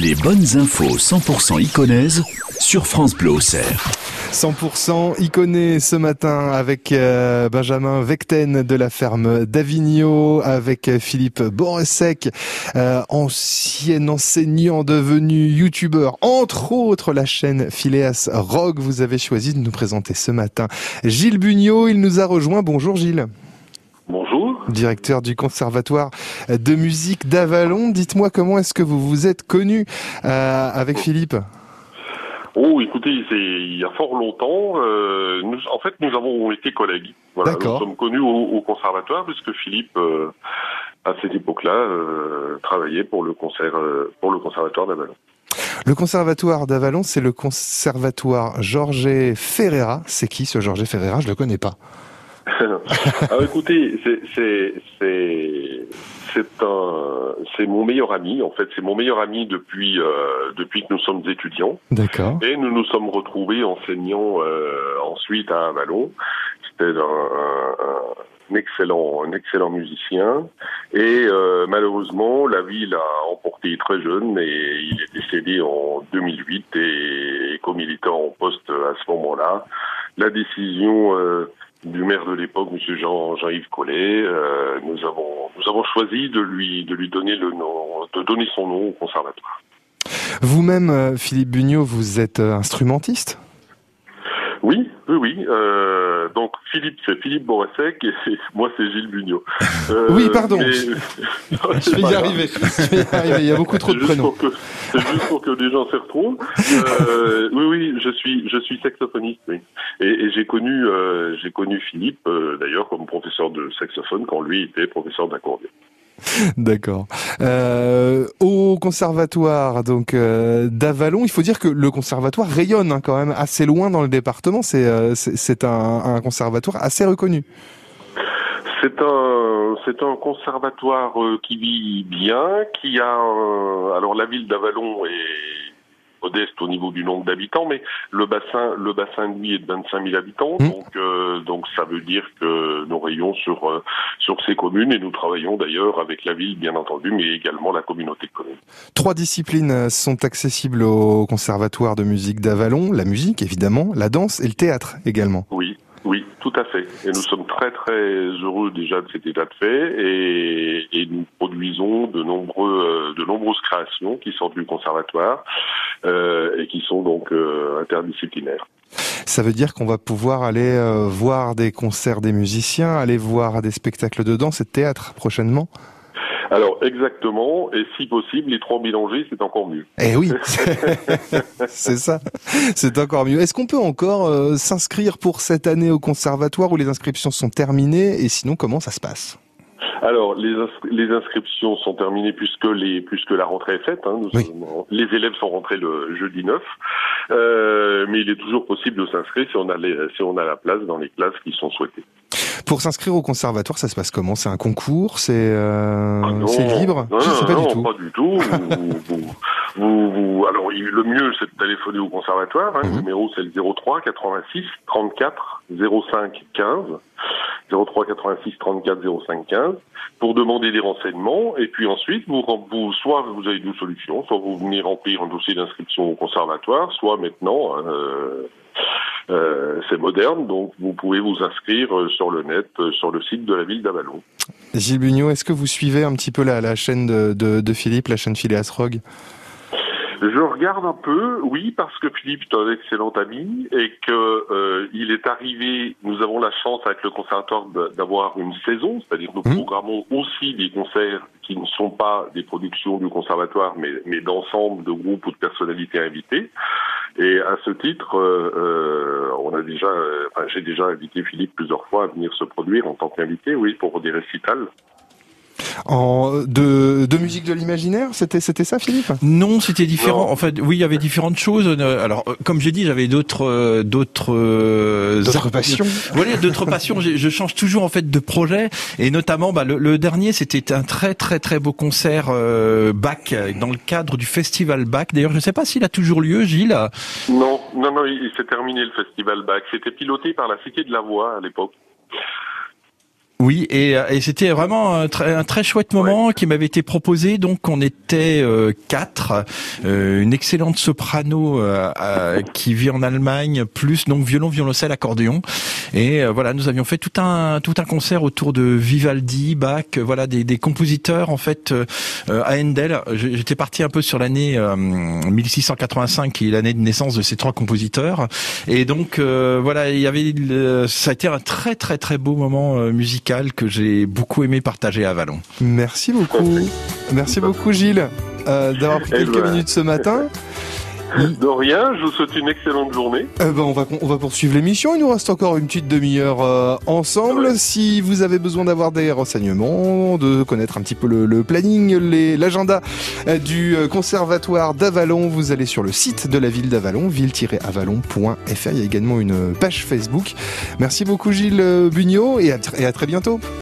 Les bonnes infos 100% iconaises sur France Bleu Auxerre. 100% iconé ce matin avec euh, Benjamin Vecten de la ferme d'Avignon, avec Philippe Boresek, euh, ancien enseignant devenu youtubeur, entre autres la chaîne Phileas Rock. Vous avez choisi de nous présenter ce matin Gilles Bugnot, il nous a rejoint. Bonjour Gilles. Directeur du Conservatoire de musique d'Avalon. Dites-moi comment est-ce que vous vous êtes connu euh, avec Philippe? Oh, écoutez, c'est il y a fort longtemps. Euh, nous, en fait, nous avons été collègues. Voilà, nous sommes connus au, au conservatoire puisque Philippe, euh, à cette époque-là, euh, travaillait pour le concert, euh, pour le conservatoire d'Avalon. Le Conservatoire d'Avalon, c'est le Conservatoire Georges Ferreira. C'est qui ce Georges Ferreira? Je le connais pas. Alors, écoutez, c'est c'est c'est c'est un c'est mon meilleur ami. En fait, c'est mon meilleur ami depuis euh, depuis que nous sommes étudiants. D'accord. Et nous nous sommes retrouvés enseignant euh, ensuite à Avalon. C'était un, un- un excellent, un excellent musicien. Et euh, malheureusement, la vie l'a emporté très jeune et il est décédé en 2008. Et, comme il était en poste à ce moment-là, la décision euh, du maire de l'époque, M. Jean, Jean-Yves Collet, euh, nous avons nous avons choisi de lui de lui donner le nom, de donner son nom au conservatoire. Vous-même, euh, Philippe Bugnot, vous êtes instrumentiste? Oui, oui, oui. Euh, donc Philippe, c'est Philippe Borasek et moi c'est Gilles Bugnot. Euh, Oui, pardon. mais- Je vais y arriver. Je vais y arriver. Il y a beaucoup trop de C'est juste prénoms. pour que- C'est juste pour que les gens s'y retrouvent. Euh, oui, oui, je suis, je suis saxophoniste. Oui. Et, et j'ai connu, euh, j'ai connu Philippe euh, d'ailleurs comme professeur de saxophone quand lui était professeur d'accordéon. D'accord. Euh, au conservatoire donc euh, d'Avalon, il faut dire que le conservatoire rayonne hein, quand même assez loin dans le département. C'est euh, c'est un, un conservatoire assez reconnu. C'est un, c'est un conservatoire euh, qui vit bien, qui a, un- alors la ville d'Avalon est modeste au niveau du nombre d'habitants, mais le bassin, le bassin de vie est de 25 000 habitants, Mmh. donc, euh, donc ça veut dire que nous rayons sur euh, sur ces communes et nous travaillons d'ailleurs avec la ville, bien entendu, mais également la communauté de communes. Trois disciplines euh, sont accessibles au conservatoire de musique d'Avalon la musique évidemment, la danse et le théâtre également. Oui, oui, tout à fait. Et nous sommes très très heureux déjà de cet état de fait et, et nous produisons de nombreux euh, de nombreuses créations qui sortent du conservatoire et qui sont donc euh, interdisciplinaires. Ça veut dire qu'on va pouvoir aller euh, voir des concerts des musiciens, aller voir des spectacles de danse et de théâtre prochainement? Alors exactement, et si possible, les trois mélangés, c'est encore mieux. Eh oui, c'est ça. C'est encore mieux. Est-ce qu'on peut encore euh, s'inscrire pour cette année au conservatoire où les inscriptions sont terminées? Et sinon comment ça se passe? Alors les, les inscriptions sont terminées puisque les puisque la rentrée est faite. hein. Nous Oui. sommes- les élèves sont rentrés le jeudi 9, euh, mais il est toujours possible de s'inscrire si on a les, si on a la place dans les classes qui sont souhaitées. Pour s'inscrire au conservatoire, ça se passe comment? C'est un concours? C'est euh, Ah c'est libre? Non, Je non, sais pas non, du tout. pas du tout. vous, vous- vous- vous- alors, le mieux, c'est de téléphoner au conservatoire. Hein. Mhm. Le numéro, c'est le 03 86 34 05 15. 03 86 34 05 15 pour demander des renseignements et puis ensuite vous, vous soit vous avez deux solutions soit vous venez remplir un dossier d'inscription au conservatoire soit maintenant hein, euh, euh, c'est moderne donc vous pouvez vous inscrire euh, sur le net sur le site de la ville d'Avalon Gilles Bugnot, est-ce que vous suivez un petit peu la, la chaîne de, de, de Philippe, la chaîne Phileas Rogue Je regarde un peu, oui, parce que Philippe est un excellent ami et que euh, il est arrivé. Nous avons la chance avec le conservatoire d'avoir une saison, c'est-à-dire nous Mhm. programmons aussi des concerts qui ne sont pas des productions du conservatoire, mais, mais d'ensemble de groupes ou de personnalités invitées. Et à ce titre, euh, euh, on a déjà, euh, enfin, j'ai déjà invité Philippe plusieurs fois à venir se produire en tant qu'invité, oui, pour des récitals. En, de, de musique de l'imaginaire C'était c'était ça, Philippe? Non, c'était différent. Non. En fait, oui, il y avait différentes choses. Euh, Alors, euh, comme j'ai dit, j'avais d'autres, euh, d'autres, euh, D'autres passions Voilà, d'autres passions. Je, je change toujours en fait de projet, et notamment, bah, le, le dernier, c'était un très très très beau concert euh, Bach dans le cadre du festival Bach. D'ailleurs, je ne sais pas s'il a toujours lieu, Gilles. Non, non, non, il, il s'est terminé le festival Bach. C'était piloté par la Cité de la Voix à l'époque. Oui, et, euh, et c'était vraiment un très, un très chouette moment qui m'avait été proposé. Donc, on était euh, quatre, euh, une excellente soprano qui vit en Allemagne, plus donc violon, violoncelle, accordéon. Et voilà, nous avions fait tout un tout un concert autour de Vivaldi, Bach, voilà des, des compositeurs en fait à Handel. J'étais parti un peu sur l'année 1685, qui est l'année de naissance de ces trois compositeurs. Et donc voilà, il y avait ça a été un très très très beau moment musical que j'ai beaucoup aimé partager à Vallon. Merci beaucoup. Merci beaucoup Gilles euh, d'avoir pris quelques minutes ce matin. De rien, je vous souhaite une excellente journée. Eh ben on, va, on va poursuivre l'émission, il nous reste encore une petite demi-heure euh, ensemble. Si vous avez besoin d'avoir des renseignements, de connaître un petit peu le, planning, l'agenda euh, du euh, conservatoire d'Avalon, vous allez sur le site de la ville d'Avalon, ville-avalon.fr. Il y a également une page Facebook. Merci beaucoup Gilles Bugnot et à, et à très bientôt.